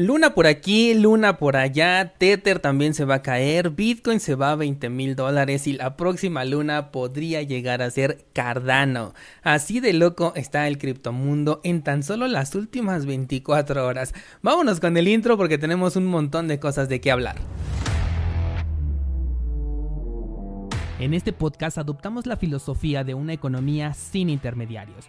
Luna por aquí, Luna por allá, Tether también se va a caer, Bitcoin se va a 20 mil dólares y la próxima luna podría llegar a ser Cardano. Así de loco está el criptomundo en tan solo las últimas 24 horas. Vámonos con el intro porque tenemos un montón de cosas de qué hablar. En este podcast adoptamos la filosofía de una economía sin intermediarios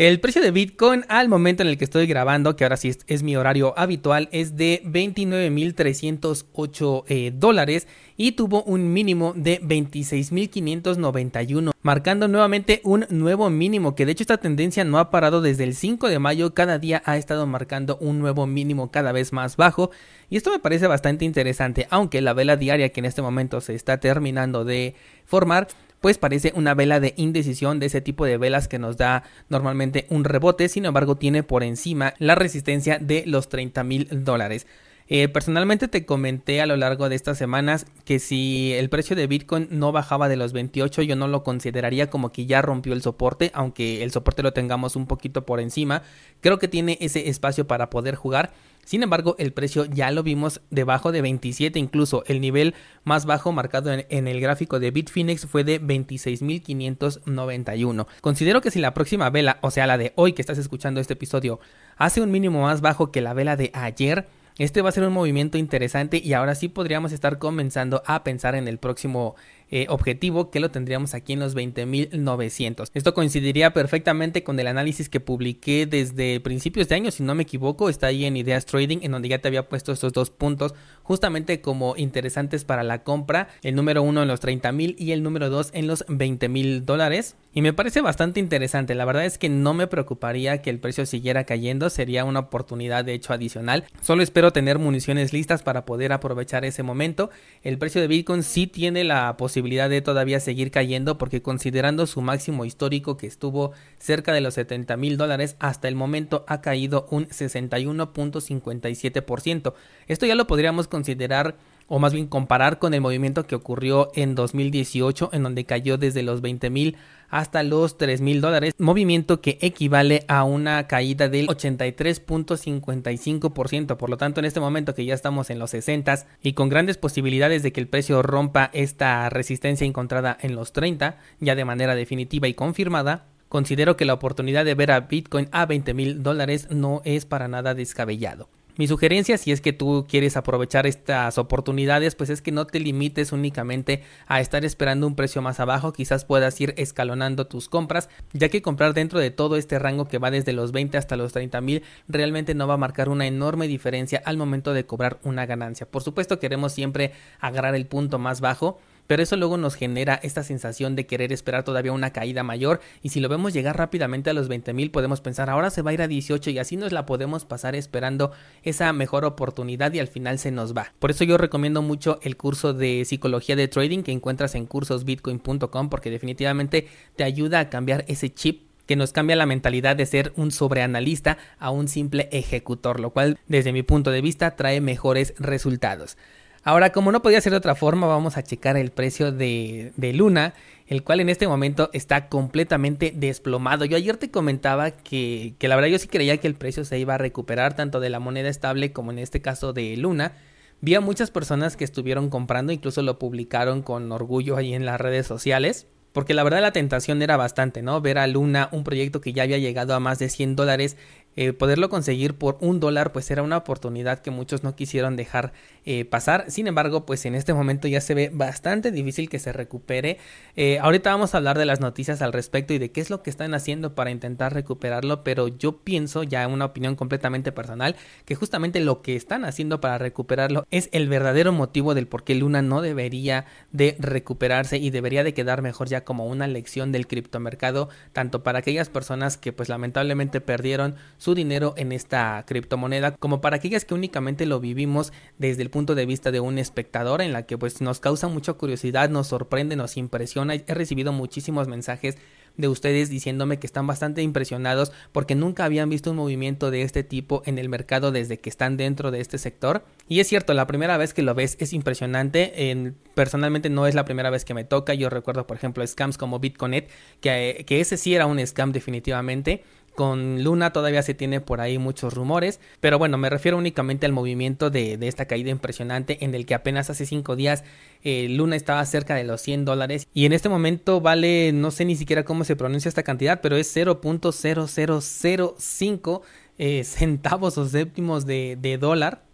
El precio de Bitcoin al momento en el que estoy grabando, que ahora sí es, mi horario habitual, es de 29.308 eh, dólares y tuvo un mínimo de 26.591, marcando nuevamente un nuevo mínimo, que de hecho esta tendencia no ha parado desde el 5 de mayo, cada día ha estado marcando un nuevo mínimo cada vez más bajo y esto me parece bastante interesante, aunque la vela diaria que en este momento se está terminando de formar pues parece una vela de indecisión de ese tipo de velas que nos da normalmente un rebote, sin embargo tiene por encima la resistencia de los 30 mil dólares. Eh, personalmente te comenté a lo largo de estas semanas que si el precio de Bitcoin no bajaba de los 28 yo no lo consideraría como que ya rompió el soporte, aunque el soporte lo tengamos un poquito por encima. Creo que tiene ese espacio para poder jugar. Sin embargo, el precio ya lo vimos debajo de 27, incluso el nivel más bajo marcado en, el gráfico de Bitfinex fue de 26.591. Considero que si la próxima vela, o sea la de hoy que estás escuchando este episodio, hace un mínimo más bajo que la vela de ayer, este va a ser un movimiento interesante y ahora sí podríamos estar comenzando a pensar en el próximo eh, objetivo que lo tendríamos aquí en los 20.900. Esto coincidiría perfectamente con el análisis que publiqué desde principios de año, si no me equivoco, está ahí en Ideas Trading, en donde ya te había puesto estos dos puntos justamente como interesantes para la compra, el número uno en los 30.000 y el número dos en los 20.000 dólares. Y me parece bastante interesante, la verdad es que no me preocuparía que el precio siguiera cayendo, sería una oportunidad de hecho adicional. Solo espero tener municiones listas para poder aprovechar ese momento. El precio de Bitcoin sí tiene la posibilidad de todavía seguir cayendo porque considerando su máximo histórico que estuvo cerca de los 70 mil dólares hasta el momento ha caído un 61.57%. Esto ya lo podríamos considerar o más bien comparar con el movimiento que ocurrió en 2018 en donde cayó desde los 20 mil hasta los 3 mil dólares, movimiento que equivale a una caída del 83.55%, por lo tanto en este momento que ya estamos en los 60 y con grandes posibilidades de que el precio rompa esta resistencia encontrada en los 30 ya de manera definitiva y confirmada, considero que la oportunidad de ver a Bitcoin a 20 mil dólares no es para nada descabellado. Mi sugerencia, si es que tú quieres aprovechar estas oportunidades, pues es que no te limites únicamente a estar esperando un precio más abajo, quizás puedas ir escalonando tus compras, ya que comprar dentro de todo este rango que va desde los 20 hasta los 30 mil realmente no va a marcar una enorme diferencia al momento de cobrar una ganancia. Por supuesto queremos siempre agarrar el punto más bajo, pero eso luego nos genera esta sensación de querer esperar todavía una caída mayor y si lo vemos llegar rápidamente a los 20 mil podemos pensar ahora se va a ir a 18 y así nos la podemos pasar esperando esa mejor oportunidad y al final se nos va. Por eso yo recomiendo mucho el curso de psicología de trading que encuentras en cursosbitcoin.com porque definitivamente te ayuda a cambiar ese chip que nos cambia la mentalidad de ser un sobreanalista a un simple ejecutor, lo cual desde mi punto de vista trae mejores resultados. Ahora, como no podía ser de otra forma, vamos a checar el precio de, Luna, el cual en este momento está completamente desplomado. Yo ayer te comentaba que, que la verdad yo sí creía que el precio se iba a recuperar tanto de la moneda estable como en este caso de Luna. Vi a muchas personas que estuvieron comprando, incluso lo publicaron con orgullo ahí en las redes sociales. Porque la verdad la tentación era bastante, ¿no? Ver a Luna, un proyecto que ya había llegado a más de 100 dólares, eh, poderlo conseguir por un dólar pues era una oportunidad que muchos no quisieron dejar eh, pasar. Sin embargo pues en este momento ya se ve bastante difícil que se recupere. Eh, ahorita vamos a hablar de las noticias al respecto y de qué es lo que están haciendo para intentar recuperarlo pero yo pienso ya una opinión completamente personal que justamente lo que están haciendo para recuperarlo es el verdadero motivo del por qué Luna no debería de recuperarse y debería de quedar mejor ya como una lección del criptomercado tanto para aquellas personas que pues lamentablemente perdieron su dinero en esta criptomoneda, como para aquellas que únicamente lo vivimos desde el punto de vista de un espectador, en la que pues nos causa mucha curiosidad, nos sorprende, nos impresiona. He recibido muchísimos mensajes de ustedes diciéndome que están bastante impresionados porque nunca habían visto un movimiento de este tipo en el mercado desde que están dentro de este sector. Y es cierto, la primera vez que lo ves es impresionante. En, personalmente no es la primera vez que me toca. Yo recuerdo, por ejemplo, scams como Bitcoin, que, que ese sí era un scam definitivamente. Con Luna todavía se tiene por ahí muchos rumores, pero bueno, me refiero únicamente al movimiento de, esta caída impresionante en el que apenas hace 5 días eh, Luna estaba cerca de los 100 dólares y en este momento vale, no sé ni siquiera cómo se pronuncia esta cantidad, pero es 0.0005 eh, centavos o séptimos de, de dólar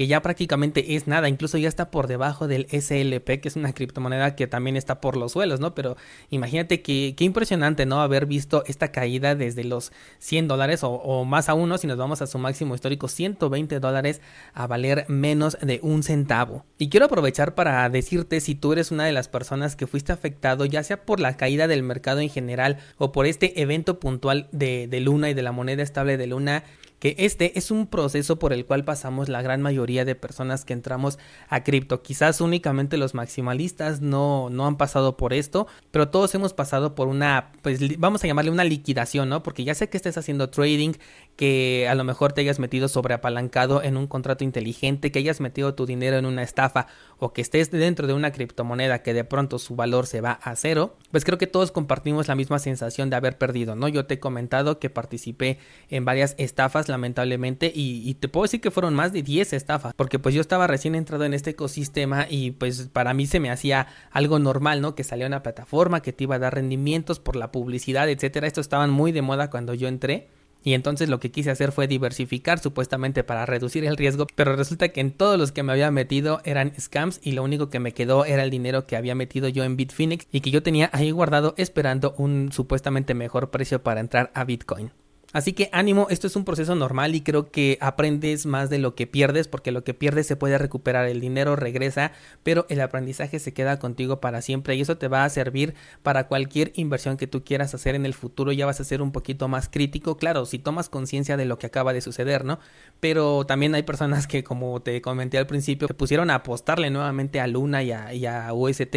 que ya prácticamente es nada, incluso ya está por debajo del SLP, que es una criptomoneda que también está por los suelos, ¿no? Pero imagínate que, qué impresionante, ¿no? Haber visto esta caída desde los 100 dólares o, más aún, si nos vamos a su máximo histórico, 120 dólares a valer menos de un centavo. Y quiero aprovechar para decirte si tú eres una de las personas que fuiste afectado, ya sea por la caída del mercado en general o por este evento puntual de, de Luna y de la moneda estable de Luna, que este es un proceso por el cual pasamos la gran mayoría de personas que entramos a cripto. Quizás únicamente los maximalistas no, no han pasado por esto, pero todos hemos pasado por una, pues vamos a llamarle una liquidación, ¿no? Porque ya sé que estés haciendo trading, que a lo mejor te hayas metido sobreapalancado en un contrato inteligente, que hayas metido tu dinero en una estafa o que estés dentro de una criptomoneda que de pronto su valor se va a cero, pues creo que todos compartimos la misma sensación de haber perdido, ¿no? Yo te he comentado que participé en varias estafas lamentablemente y, te puedo decir que fueron más de 10 estafas porque pues yo estaba recién entrado en este ecosistema y pues para mí se me hacía algo normal, ¿no? Que salía una plataforma que te iba a dar rendimientos por la publicidad, etcétera. Esto estaban muy de moda cuando yo entré. Y entonces lo que quise hacer fue diversificar supuestamente para reducir el riesgo, pero resulta que en todos los que me había metido eran scams y lo único que me quedó era el dinero que había metido yo en Bitfinex y que yo tenía ahí guardado esperando un supuestamente mejor precio para entrar a Bitcoin. Así que ánimo, esto es un proceso normal y creo que aprendes más de lo que pierdes porque lo que pierdes se puede recuperar, el dinero regresa, pero el aprendizaje se queda contigo para siempre y eso te va a servir para cualquier inversión que tú quieras hacer en el futuro, ya vas a ser un poquito más crítico, claro, si tomas conciencia de lo que acaba de suceder, ¿no? Pero también hay personas que como te comenté al principio, se pusieron a apostarle nuevamente a Luna y a, y a UST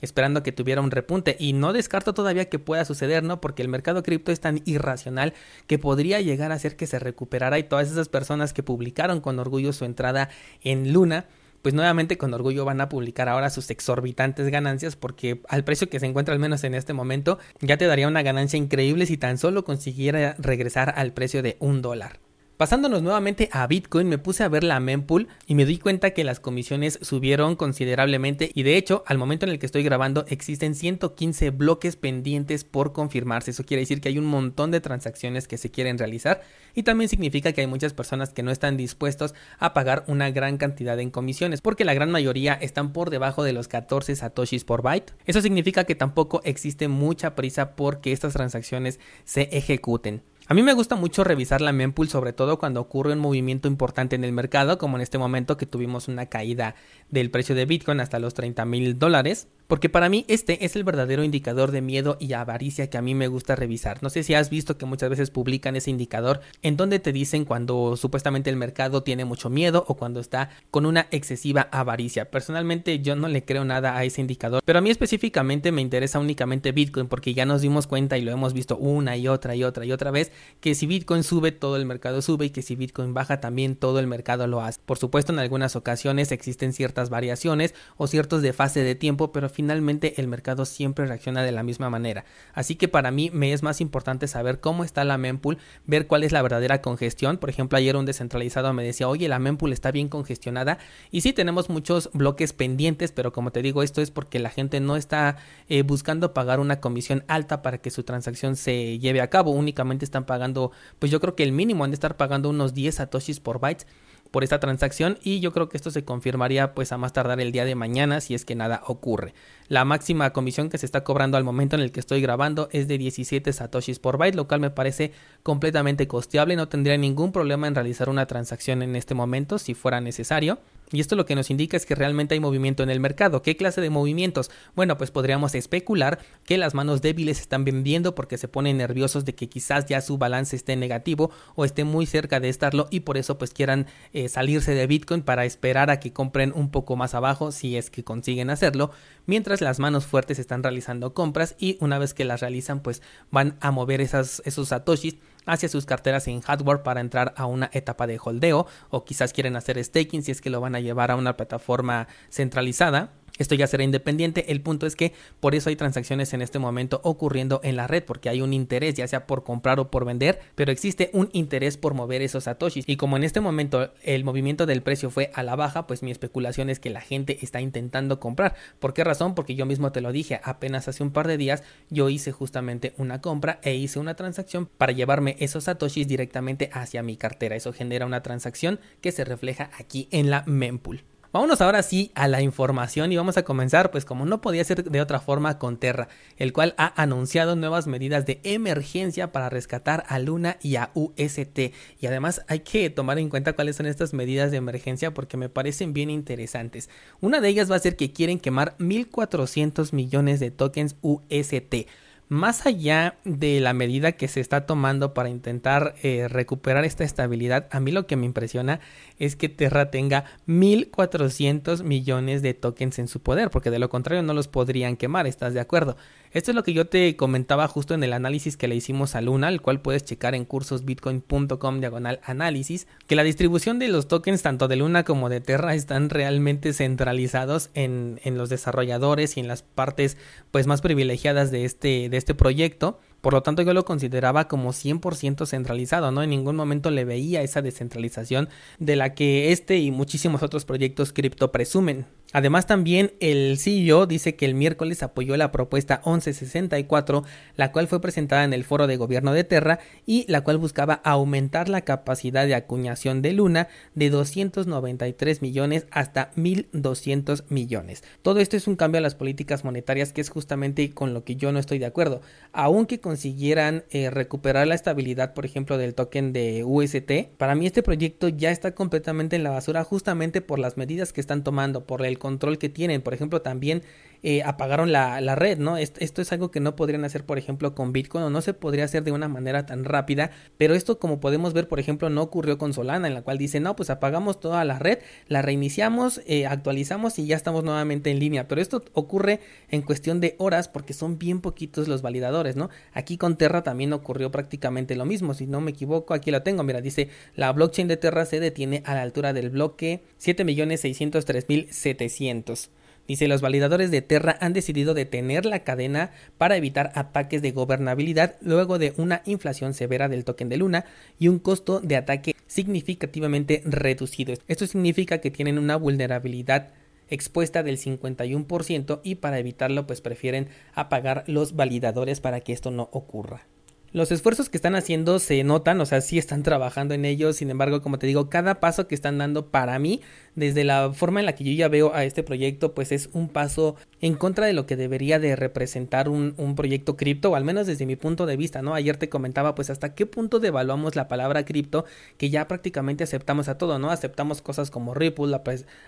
esperando que tuviera un repunte y no descarto todavía que pueda suceder, ¿no? Porque el mercado cripto es tan irracional que podría llegar a hacer que se recuperara y todas esas personas que publicaron con orgullo su entrada en Luna pues nuevamente con orgullo van a publicar ahora sus exorbitantes ganancias porque al precio que se encuentra al menos en este momento ya te daría una ganancia increíble si tan solo consiguiera regresar al precio de un dólar. Pasándonos nuevamente a Bitcoin, me puse a ver la mempool y me di cuenta que las comisiones subieron considerablemente y de hecho, al momento en el que estoy grabando, existen 115 bloques pendientes por confirmarse. Eso quiere decir que hay un montón de transacciones que se quieren realizar y también significa que hay muchas personas que no están dispuestos a pagar una gran cantidad en comisiones porque la gran mayoría están por debajo de los 14 satoshis por byte. Eso significa que tampoco existe mucha prisa porque estas transacciones se ejecuten. A mí me gusta mucho revisar la mempool, sobre todo cuando ocurre un movimiento importante en el mercado, como en este momento que tuvimos una caída del precio de Bitcoin hasta los 30 mil dólares porque para mí este es el verdadero indicador de miedo y avaricia que a mí me gusta revisar. No sé si has visto que muchas veces publican ese indicador en donde te dicen cuando supuestamente el mercado tiene mucho miedo o cuando está con una excesiva avaricia. Personalmente yo no le creo nada a ese indicador, pero a mí específicamente me interesa únicamente Bitcoin porque ya nos dimos cuenta y lo hemos visto una y otra y otra y otra vez que si Bitcoin sube todo el mercado sube y que si Bitcoin baja también todo el mercado lo hace. Por supuesto en algunas ocasiones existen ciertas variaciones o ciertos de fase de tiempo, pero finalmente el mercado siempre reacciona de la misma manera. Así que para mí me es más importante saber cómo está la mempool, ver cuál es la verdadera congestión. Por ejemplo, ayer un descentralizado me decía, oye, la mempool está bien congestionada. Y sí, tenemos muchos bloques pendientes, pero como te digo, esto es porque la gente no está eh, buscando pagar una comisión alta para que su transacción se lleve a cabo. Únicamente están pagando, pues yo creo que el mínimo han de estar pagando unos 10 satoshis por bytes por esta transacción y yo creo que esto se confirmaría pues a más tardar el día de mañana si es que nada ocurre. La máxima comisión que se está cobrando al momento en el que estoy grabando es de 17 satoshis por byte, lo cual me parece completamente costeable, no tendría ningún problema en realizar una transacción en este momento si fuera necesario. Y esto lo que nos indica es que realmente hay movimiento en el mercado. ¿Qué clase de movimientos? Bueno, pues podríamos especular que las manos débiles están vendiendo porque se ponen nerviosos de que quizás ya su balance esté negativo o esté muy cerca de estarlo y por eso pues quieran eh, salirse de Bitcoin para esperar a que compren un poco más abajo si es que consiguen hacerlo, mientras las manos fuertes están realizando compras y una vez que las realizan pues van a mover esos satoshis hacia sus carteras en hardware para entrar a una etapa de holdeo o quizás quieren hacer staking si es que lo van a llevar a una plataforma centralizada esto ya será independiente. El punto es que por eso hay transacciones en este momento ocurriendo en la red, porque hay un interés, ya sea por comprar o por vender, pero existe un interés por mover esos satoshis. Y como en este momento el movimiento del precio fue a la baja, pues mi especulación es que la gente está intentando comprar. ¿Por qué razón? Porque yo mismo te lo dije, apenas hace un par de días yo hice justamente una compra e hice una transacción para llevarme esos satoshis directamente hacia mi cartera. Eso genera una transacción que se refleja aquí en la mempool. Vámonos ahora sí a la información y vamos a comenzar pues como no podía ser de otra forma con Terra, el cual ha anunciado nuevas medidas de emergencia para rescatar a Luna y a UST. Y además hay que tomar en cuenta cuáles son estas medidas de emergencia porque me parecen bien interesantes. Una de ellas va a ser que quieren quemar 1.400 millones de tokens UST más allá de la medida que se está tomando para intentar eh, recuperar esta estabilidad, a mí lo que me impresiona es que Terra tenga 1.400 millones de tokens en su poder, porque de lo contrario no los podrían quemar, ¿estás de acuerdo? Esto es lo que yo te comentaba justo en el análisis que le hicimos a Luna, el cual puedes checar en cursosbitcoin.com diagonal análisis, que la distribución de los tokens tanto de Luna como de Terra están realmente centralizados en, en los desarrolladores y en las partes pues más privilegiadas de este, de este proyecto. Por lo tanto, yo lo consideraba como 100% centralizado, ¿no? En ningún momento le veía esa descentralización de la que este y muchísimos otros proyectos cripto presumen. Además también el CEO dice que el miércoles apoyó la propuesta 1164, la cual fue presentada en el foro de gobierno de Terra y la cual buscaba aumentar la capacidad de acuñación de Luna de 293 millones hasta 1200 millones. Todo esto es un cambio a las políticas monetarias que es justamente con lo que yo no estoy de acuerdo. Aunque consiguieran eh, recuperar la estabilidad, por ejemplo, del token de UST, para mí este proyecto ya está completamente en la basura justamente por las medidas que están tomando, por el control que tienen. Por ejemplo, también eh, apagaron la, la, red, ¿no? Esto, es algo que no podrían hacer, por ejemplo, con Bitcoin o no se podría hacer de una manera tan rápida, pero esto, como podemos ver, por ejemplo, no ocurrió con Solana, en la cual dice, no, pues apagamos toda la red, la reiniciamos, eh, actualizamos y ya estamos nuevamente en línea, pero esto ocurre en cuestión de horas porque son bien poquitos los validadores, ¿no? Aquí con Terra también ocurrió prácticamente lo mismo, si no me equivoco, aquí lo tengo, mira, dice, la blockchain de Terra se detiene a la altura del bloque 7.603.700. Dice, los validadores de Terra han decidido detener la cadena para evitar ataques de gobernabilidad luego de una inflación severa del token de Luna y un costo de ataque significativamente reducido. Esto significa que tienen una vulnerabilidad expuesta del 51% y para evitarlo pues prefieren apagar los validadores para que esto no ocurra. Los esfuerzos que están haciendo se notan, o sea, sí están trabajando en ellos, sin embargo, como te digo, cada paso que están dando para mí, desde la forma en la que yo ya veo a este proyecto, pues es un paso en contra de lo que debería de representar un, proyecto cripto, o al menos desde mi punto de vista, ¿no? Ayer te comentaba, pues hasta qué punto devaluamos la palabra cripto, que ya prácticamente aceptamos a todo, ¿no? Aceptamos cosas como Ripple,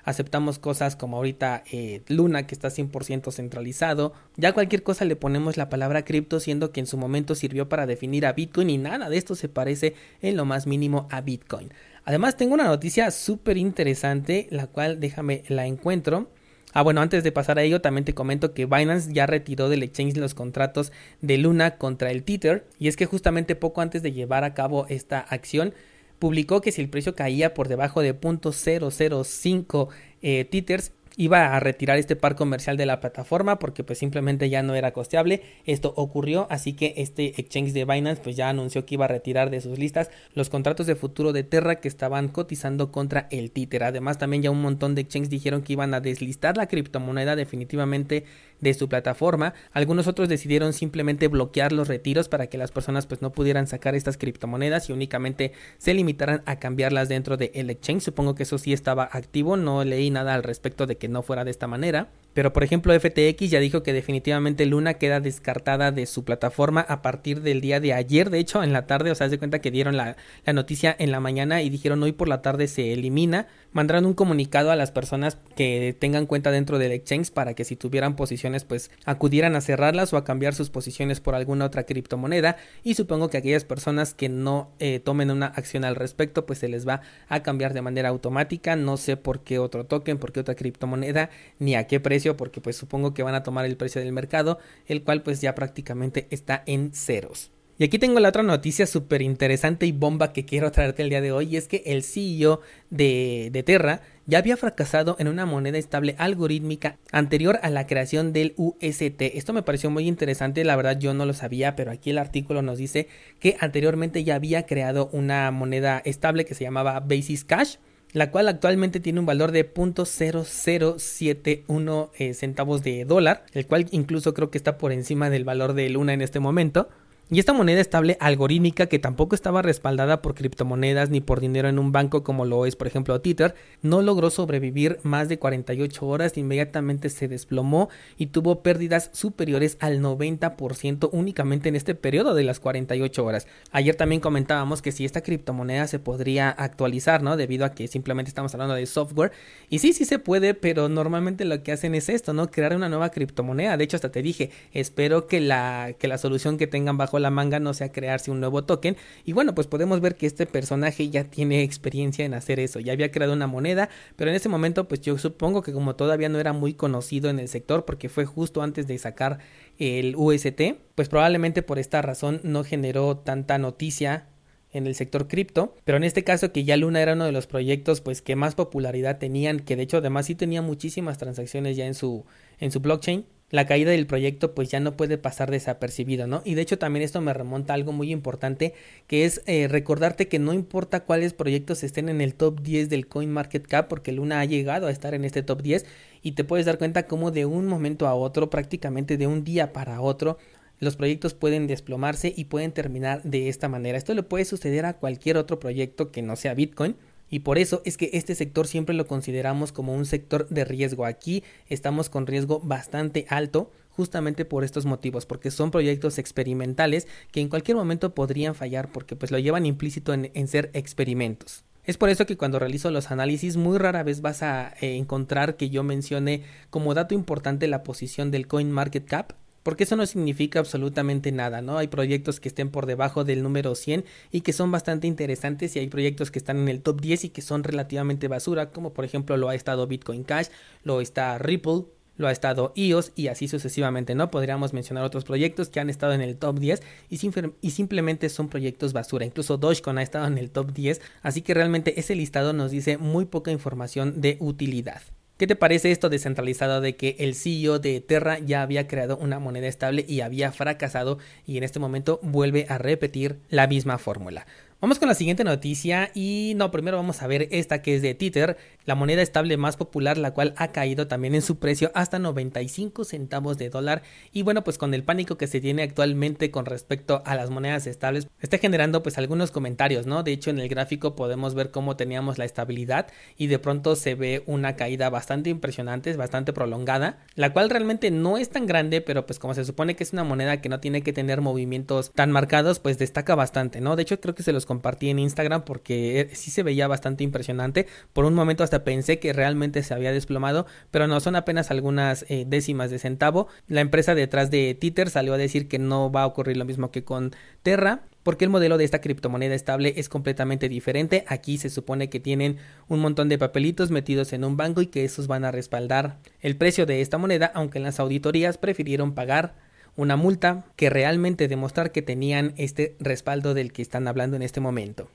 aceptamos cosas como ahorita eh, Luna, que está 100% centralizado, ya cualquier cosa le ponemos la palabra cripto, siendo que en su momento sirvió para definir a Bitcoin y nada de esto se parece en lo más mínimo a Bitcoin. Además tengo una noticia súper interesante, la cual déjame la encuentro. Ah, bueno, antes de pasar a ello, también te comento que Binance ya retiró del exchange los contratos de Luna contra el Tether. Y es que justamente poco antes de llevar a cabo esta acción, publicó que si el precio caía por debajo de 0.005 eh, Tethers, iba a retirar este par comercial de la plataforma porque pues simplemente ya no era costeable. Esto ocurrió, así que este exchange de Binance pues ya anunció que iba a retirar de sus listas los contratos de futuro de Terra que estaban cotizando contra el Tether. Además también ya un montón de exchanges dijeron que iban a deslistar la criptomoneda definitivamente de su plataforma. Algunos otros decidieron simplemente bloquear los retiros para que las personas pues no pudieran sacar estas criptomonedas y únicamente se limitaran a cambiarlas dentro del exchange. Supongo que eso sí estaba activo, no leí nada al respecto de que no fuera de esta manera. Pero por ejemplo FTX ya dijo que definitivamente Luna queda descartada de su plataforma a partir del día de ayer. De hecho en la tarde, o sea, se cuenta que dieron la, la, noticia en la mañana y dijeron hoy por la tarde se elimina. Mandaron un comunicado a las personas que tengan cuenta dentro del exchange para que si tuvieran posiciones pues acudieran a cerrarlas o a cambiar sus posiciones por alguna otra criptomoneda. Y supongo que aquellas personas que no eh, tomen una acción al respecto pues se les va a cambiar de manera automática. No sé por qué otro token, por qué otra criptomoneda, ni a qué precio porque pues supongo que van a tomar el precio del mercado, el cual pues ya prácticamente está en ceros. Y aquí tengo la otra noticia súper interesante y bomba que quiero traerte el día de hoy, y es que el CEO de, de, Terra ya había fracasado en una moneda estable algorítmica anterior a la creación del UST. Esto me pareció muy interesante, la verdad yo no lo sabía, pero aquí el artículo nos dice que anteriormente ya había creado una moneda estable que se llamaba Basis Cash la cual actualmente tiene un valor de 0.0071 eh, centavos de dólar, el cual incluso creo que está por encima del valor de Luna en este momento. Y esta moneda estable algorítmica que tampoco estaba respaldada por criptomonedas ni por dinero en un banco como lo es por ejemplo Tether, no logró sobrevivir más de 48 horas, inmediatamente se desplomó y tuvo pérdidas superiores al 90% únicamente en este periodo de las 48 horas. Ayer también comentábamos que si esta criptomoneda se podría actualizar, ¿no? Debido a que simplemente estamos hablando de software. Y sí, sí se puede, pero normalmente lo que hacen es esto, ¿no? Crear una nueva criptomoneda. De hecho, hasta te dije, espero que la, que la solución que tengan bajo la manga no sea crearse un nuevo token. Y bueno, pues podemos ver que este personaje ya tiene experiencia en hacer eso. Ya había creado una moneda, pero en ese momento pues yo supongo que como todavía no era muy conocido en el sector porque fue justo antes de sacar el UST, pues probablemente por esta razón no generó tanta noticia en el sector cripto, pero en este caso que ya Luna era uno de los proyectos pues que más popularidad tenían, que de hecho además sí tenía muchísimas transacciones ya en su en su blockchain, la caída del proyecto pues ya no puede pasar desapercibido, ¿no? Y de hecho también esto me remonta a algo muy importante, que es eh, recordarte que no importa cuáles proyectos estén en el top 10 del Coin Market Cap, porque Luna ha llegado a estar en este top 10 y te puedes dar cuenta cómo de un momento a otro, prácticamente de un día para otro, los proyectos pueden desplomarse y pueden terminar de esta manera. Esto le puede suceder a cualquier otro proyecto que no sea Bitcoin y por eso es que este sector siempre lo consideramos como un sector de riesgo. Aquí estamos con riesgo bastante alto justamente por estos motivos, porque son proyectos experimentales que en cualquier momento podrían fallar porque pues lo llevan implícito en, ser experimentos. Es por eso que cuando realizo los análisis muy rara vez vas a eh, encontrar que yo mencione como dato importante la posición del coin market cap porque eso no significa absolutamente nada, ¿no? Hay proyectos que estén por debajo del número 100 y que son bastante interesantes y hay proyectos que están en el top 10 y que son relativamente basura, como por ejemplo lo ha estado Bitcoin Cash, lo está Ripple, lo ha estado EOS y así sucesivamente, ¿no? Podríamos mencionar otros proyectos que han estado en el top 10 y, y, simplemente son proyectos basura. Incluso Dogecoin ha estado en el top 10, así que realmente ese listado nos dice muy poca información de utilidad. ¿Qué te parece esto descentralizado de que el CEO de Terra ya había creado una moneda estable y había fracasado y en este momento vuelve a repetir la misma fórmula? Vamos con la siguiente noticia y no, primero vamos a ver esta que es de Tether, la moneda estable más popular, la cual ha caído también en su precio hasta 95 centavos de dólar y bueno, pues con el pánico que se tiene actualmente con respecto a las monedas estables, está generando pues algunos comentarios, ¿no? De hecho en el gráfico podemos ver cómo teníamos la estabilidad y de pronto se ve una caída bastante impresionante, bastante prolongada, la cual realmente no es tan grande, pero pues como se supone que es una moneda que no tiene que tener movimientos tan marcados, pues destaca bastante, ¿no? De hecho creo que se los compartí en Instagram porque eh, sí se veía bastante impresionante. Por un momento hasta pensé que realmente se había desplomado, pero no son apenas algunas eh, décimas de centavo. La empresa detrás de Tether salió a decir que no va a ocurrir lo mismo que con Terra, porque el modelo de esta criptomoneda estable es completamente diferente. Aquí se supone que tienen un montón de papelitos metidos en un banco y que esos van a respaldar el precio de esta moneda, aunque en las auditorías prefirieron pagar una multa que realmente demostrar que tenían este respaldo del que están hablando en este momento.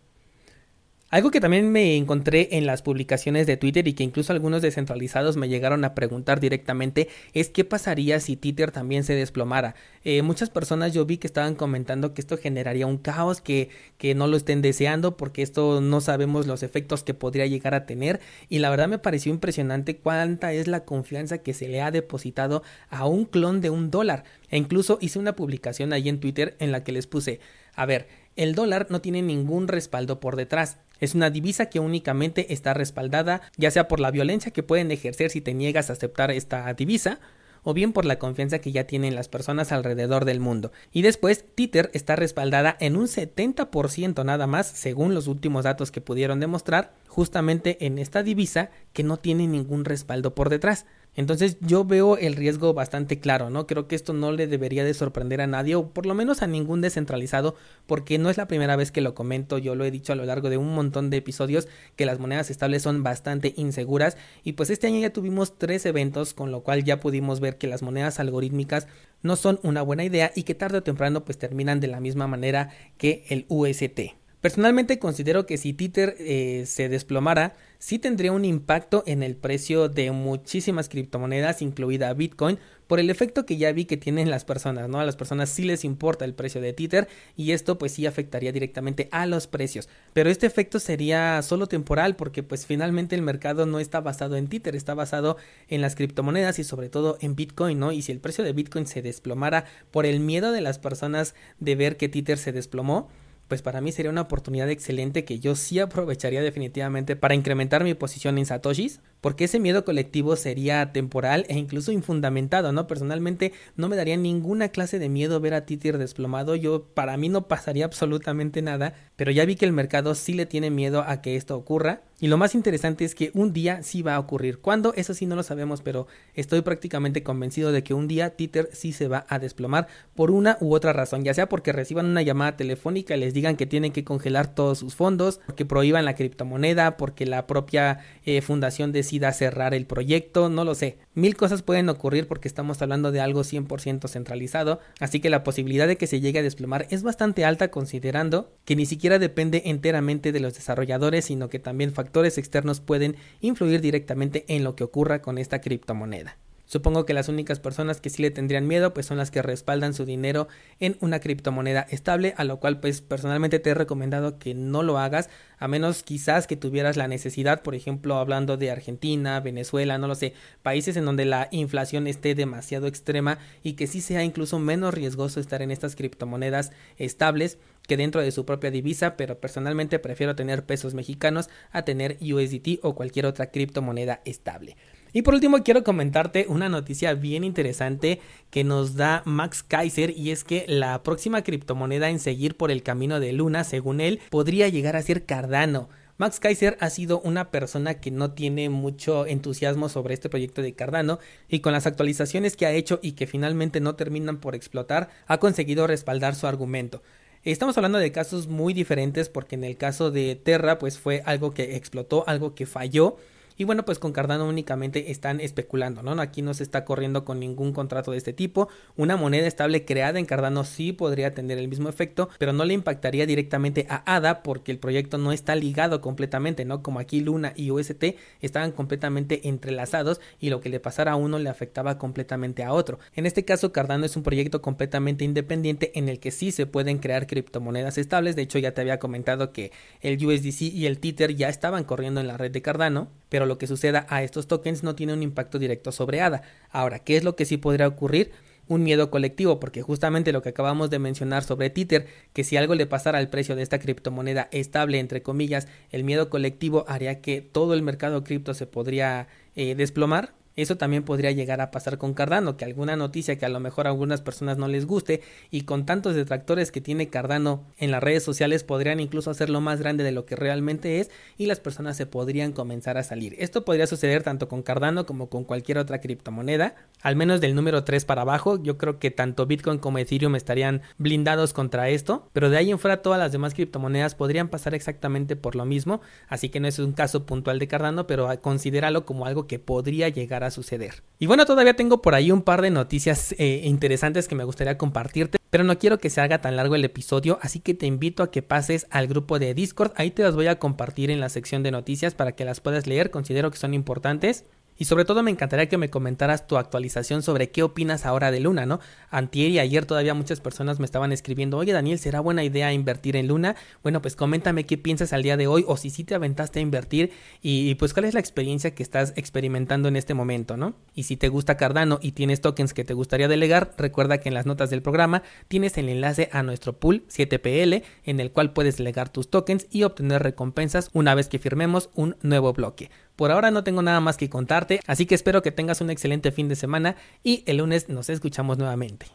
Algo que también me encontré en las publicaciones de Twitter y que incluso algunos descentralizados me llegaron a preguntar directamente es qué pasaría si Twitter también se desplomara. Eh, muchas personas yo vi que estaban comentando que esto generaría un caos, que, que no lo estén deseando porque esto no sabemos los efectos que podría llegar a tener y la verdad me pareció impresionante cuánta es la confianza que se le ha depositado a un clon de un dólar. E incluso hice una publicación ahí en Twitter en la que les puse, a ver, el dólar no tiene ningún respaldo por detrás. Es una divisa que únicamente está respaldada ya sea por la violencia que pueden ejercer si te niegas a aceptar esta divisa, o bien por la confianza que ya tienen las personas alrededor del mundo. Y después, Tether está respaldada en un 70% nada más, según los últimos datos que pudieron demostrar, justamente en esta divisa que no tiene ningún respaldo por detrás. Entonces yo veo el riesgo bastante claro, ¿no? Creo que esto no le debería de sorprender a nadie o por lo menos a ningún descentralizado porque no es la primera vez que lo comento, yo lo he dicho a lo largo de un montón de episodios que las monedas estables son bastante inseguras y pues este año ya tuvimos tres eventos con lo cual ya pudimos ver que las monedas algorítmicas no son una buena idea y que tarde o temprano pues terminan de la misma manera que el UST. Personalmente considero que si Tether eh, se desplomara, sí tendría un impacto en el precio de muchísimas criptomonedas, incluida Bitcoin, por el efecto que ya vi que tienen las personas, ¿no? A las personas sí les importa el precio de Tether y esto pues sí afectaría directamente a los precios. Pero este efecto sería solo temporal porque pues finalmente el mercado no está basado en Tether, está basado en las criptomonedas y sobre todo en Bitcoin, ¿no? Y si el precio de Bitcoin se desplomara por el miedo de las personas de ver que Tether se desplomó, pues para mí sería una oportunidad excelente que yo sí aprovecharía definitivamente para incrementar mi posición en Satoshis, porque ese miedo colectivo sería temporal e incluso infundamentado, ¿no? Personalmente no me daría ninguna clase de miedo ver a Titir desplomado, yo para mí no pasaría absolutamente nada, pero ya vi que el mercado sí le tiene miedo a que esto ocurra, y lo más interesante es que un día sí va a ocurrir. ¿Cuándo? Eso sí no lo sabemos, pero estoy prácticamente convencido de que un día Tether sí se va a desplomar por una u otra razón, ya sea porque reciban una llamada telefónica y les digan que tienen que congelar todos sus fondos, porque prohíban la criptomoneda, porque la propia eh, fundación decida cerrar el proyecto, no lo sé. Mil cosas pueden ocurrir porque estamos hablando de algo 100% centralizado, así que la posibilidad de que se llegue a desplomar es bastante alta considerando que ni siquiera depende enteramente de los desarrolladores, sino que también factores externos pueden influir directamente en lo que ocurra con esta criptomoneda. Supongo que las únicas personas que sí le tendrían miedo pues son las que respaldan su dinero en una criptomoneda estable, a lo cual pues personalmente te he recomendado que no lo hagas, a menos quizás que tuvieras la necesidad, por ejemplo, hablando de Argentina, Venezuela, no lo sé, países en donde la inflación esté demasiado extrema y que sí sea incluso menos riesgoso estar en estas criptomonedas estables que dentro de su propia divisa, pero personalmente prefiero tener pesos mexicanos a tener USDT o cualquier otra criptomoneda estable. Y por último quiero comentarte una noticia bien interesante que nos da Max Kaiser y es que la próxima criptomoneda en seguir por el camino de Luna, según él, podría llegar a ser Cardano. Max Kaiser ha sido una persona que no tiene mucho entusiasmo sobre este proyecto de Cardano y con las actualizaciones que ha hecho y que finalmente no terminan por explotar, ha conseguido respaldar su argumento. Estamos hablando de casos muy diferentes porque en el caso de Terra pues fue algo que explotó, algo que falló y bueno, pues con Cardano únicamente están especulando, ¿no? Aquí no se está corriendo con ningún contrato de este tipo. Una moneda estable creada en Cardano sí podría tener el mismo efecto, pero no le impactaría directamente a ADA porque el proyecto no está ligado completamente, ¿no? Como aquí Luna y UST estaban completamente entrelazados y lo que le pasara a uno le afectaba completamente a otro. En este caso, Cardano es un proyecto completamente independiente en el que sí se pueden crear criptomonedas estables. De hecho, ya te había comentado que el USDC y el Tether ya estaban corriendo en la red de Cardano, pero lo que suceda a estos tokens no tiene un impacto directo sobre ADA. Ahora, ¿qué es lo que sí podría ocurrir? un miedo colectivo, porque justamente lo que acabamos de mencionar sobre Tether, que si algo le pasara al precio de esta criptomoneda estable, entre comillas, el miedo colectivo haría que todo el mercado cripto se podría eh, desplomar, eso también podría llegar a pasar con Cardano, que alguna noticia que a lo mejor a algunas personas no les guste y con tantos detractores que tiene Cardano en las redes sociales podrían incluso hacerlo más grande de lo que realmente es y las personas se podrían comenzar a salir. Esto podría suceder tanto con Cardano como con cualquier otra criptomoneda, al menos del número 3 para abajo. Yo creo que tanto Bitcoin como Ethereum estarían blindados contra esto, pero de ahí en fuera todas las demás criptomonedas podrían pasar exactamente por lo mismo, así que no es un caso puntual de Cardano, pero considéralo como algo que podría llegar a suceder. Y bueno, todavía tengo por ahí un par de noticias eh, interesantes que me gustaría compartirte, pero no quiero que se haga tan largo el episodio, así que te invito a que pases al grupo de Discord, ahí te las voy a compartir en la sección de noticias para que las puedas leer, considero que son importantes. Y sobre todo me encantaría que me comentaras tu actualización sobre qué opinas ahora de Luna, ¿no? Antier y ayer todavía muchas personas me estaban escribiendo, oye Daniel, ¿será buena idea invertir en Luna? Bueno, pues coméntame qué piensas al día de hoy o si sí te aventaste a invertir y, pues cuál es la experiencia que estás experimentando en este momento, ¿no? Y si te gusta Cardano y tienes tokens que te gustaría delegar, recuerda que en las notas del programa tienes el enlace a nuestro pool 7PL en el cual puedes delegar tus tokens y obtener recompensas una vez que firmemos un nuevo bloque. Por ahora no tengo nada más que contarte, así que espero que tengas un excelente fin de semana y el lunes nos escuchamos nuevamente.